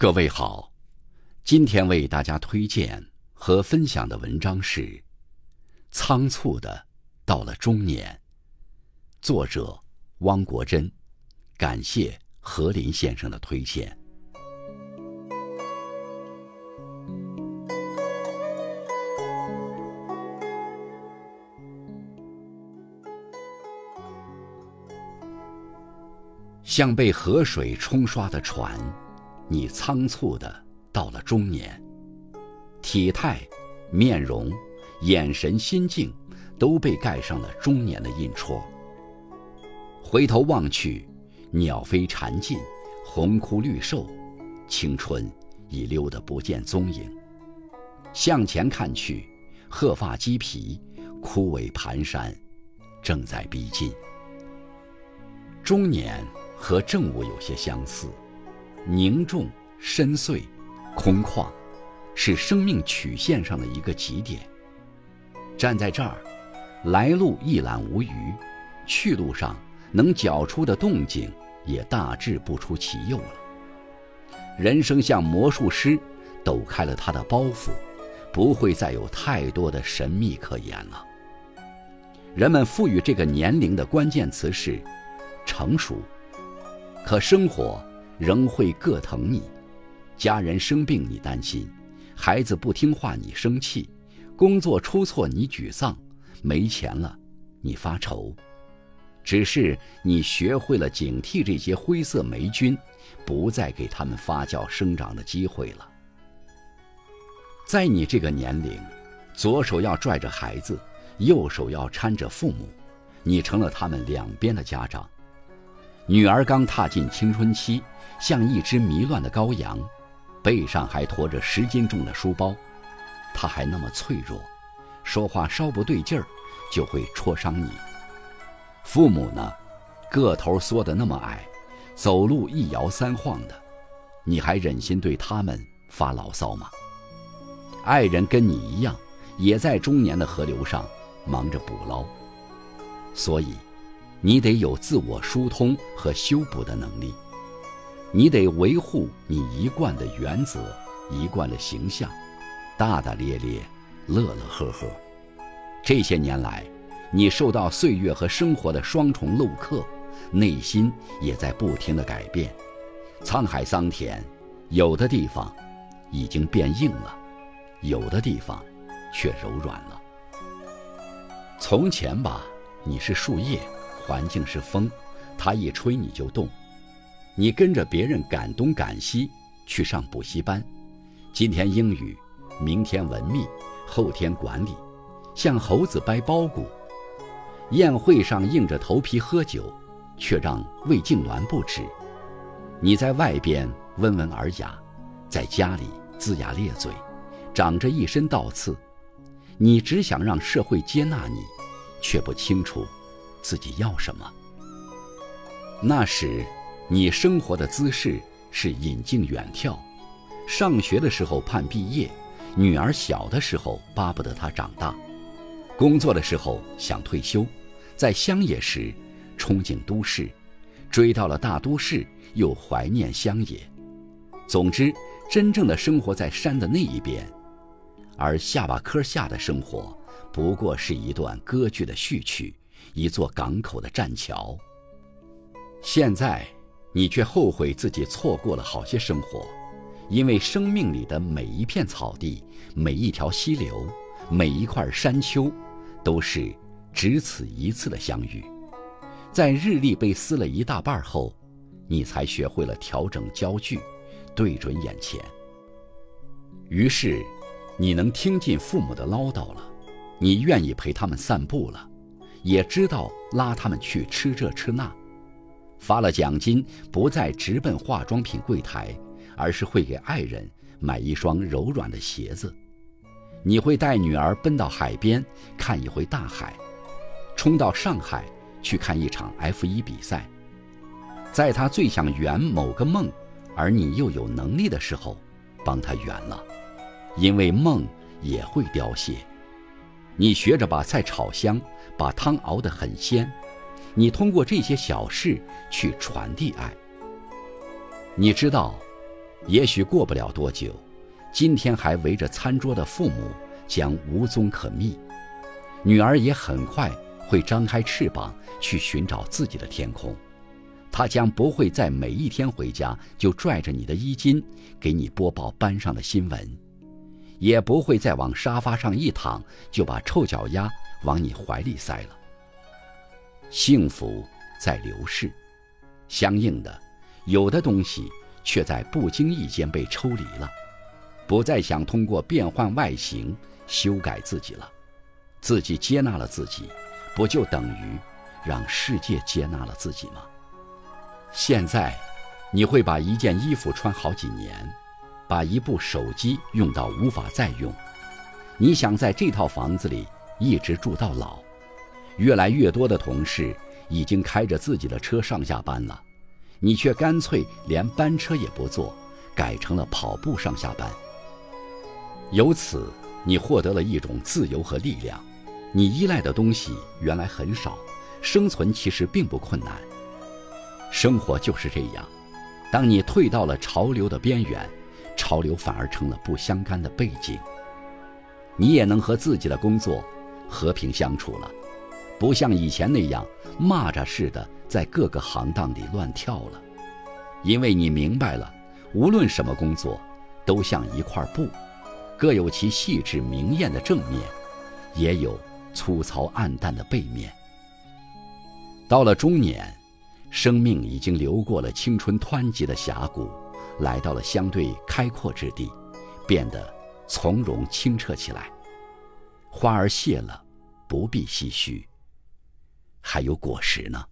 各位好，今天为大家推荐和分享的文章是《仓促的到了中年》，作者汪国真，感谢何林先生的推荐。像被河水冲刷的船，你仓促的到了中年。体态、面容、眼神、心境，都被盖上了中年的印戳。回头望去，鸟飞蝉尽，红枯绿瘦，青春已溜得不见踪影。向前看去，鹤发鸡皮，枯萎蹒跚，正在逼近。中年。和正午有些相似，凝重、深邃、空旷，是生命曲线上的一个极点。站在这儿，来路一览无余，去路上能搅出的动静也大致不出其右了。人生像魔术师，抖开了他的包袱，不会再有太多的神秘可言了。人们赋予这个年龄的关键词是成熟。可生活仍会各疼你，家人生病你担心，孩子不听话你生气，工作出错你沮丧，没钱了你发愁。只是你学会了警惕这些灰色霉菌，不再给他们发酵生长的机会了。在你这个年龄，左手要拽着孩子，右手要搀着父母，你成了他们两边的家长。女儿刚踏进青春期，像一只迷乱的羔羊，背上还驮着十斤重的书包，她还那么脆弱，说话稍不对劲儿，就会戳伤你。父母呢，个头缩得那么矮，走路一摇三晃的，你还忍心对他们发牢骚吗？爱人跟你一样，也在中年的河流上忙着捕捞，所以。你得有自我疏通和修补的能力，你得维护你一贯的原则、一贯的形象，大大咧咧、乐乐呵呵。这些年来，你受到岁月和生活的双重镂刻，内心也在不停的改变。沧海桑田，有的地方已经变硬了，有的地方却柔软了。从前吧，你是树叶。环境是风，它一吹你就动。你跟着别人赶东赶西去上补习班，今天英语，明天文秘，后天管理，像猴子掰包谷。宴会上硬着头皮喝酒，却让魏痉挛不止。你在外边温文尔雅，在家里龇牙咧嘴，长着一身倒刺。你只想让社会接纳你，却不清楚。自己要什么？那时，你生活的姿势是引颈远眺。上学的时候盼毕业，女儿小的时候巴不得她长大；工作的时候想退休，在乡野时憧憬都市，追到了大都市又怀念乡野。总之，真正的生活在山的那一边，而下巴颏下的生活不过是一段歌剧的序曲。一座港口的栈桥。现在，你却后悔自己错过了好些生活，因为生命里的每一片草地、每一条溪流、每一块山丘，都是只此一次的相遇。在日历被撕了一大半后，你才学会了调整焦距，对准眼前。于是，你能听进父母的唠叨了，你愿意陪他们散步了。也知道拉他们去吃这吃那，发了奖金不再直奔化妆品柜台，而是会给爱人买一双柔软的鞋子。你会带女儿奔到海边看一回大海，冲到上海去看一场 F 一比赛。在她最想圆某个梦，而你又有能力的时候，帮她圆了，因为梦也会凋谢。你学着把菜炒香，把汤熬得很鲜。你通过这些小事去传递爱。你知道，也许过不了多久，今天还围着餐桌的父母将无踪可觅，女儿也很快会张开翅膀去寻找自己的天空。她将不会在每一天回家就拽着你的衣襟给你播报班上的新闻，也不会再往沙发上一躺就把臭脚丫往你怀里塞了。幸福在流逝，相应的，有的东西却在不经意间被抽离了，不再想通过变换外形修改自己了，自己接纳了自己，不就等于让世界接纳了自己吗？现在，你会把一件衣服穿好几年，把一部手机用到无法再用，你想在这套房子里一直住到老。越来越多的同事已经开着自己的车上下班了，你却干脆连班车也不坐，改成了跑步上下班。由此，你获得了一种自由和力量。你依赖的东西原来很少，生存其实并不困难。生活就是这样，当你退到了潮流的边缘，潮流反而成了不相干的背景。你也能和自己的工作和平相处了。不像以前那样蚂蚱似的在各个行当里乱跳了，因为你明白了，无论什么工作，都像一块布，各有其细致明艳的正面，也有粗糙暗淡的背面。到了中年，生命已经流过了青春湍急的峡谷，来到了相对开阔之地，变得从容清澈起来。花儿谢了，不必唏嘘。还有果实呢。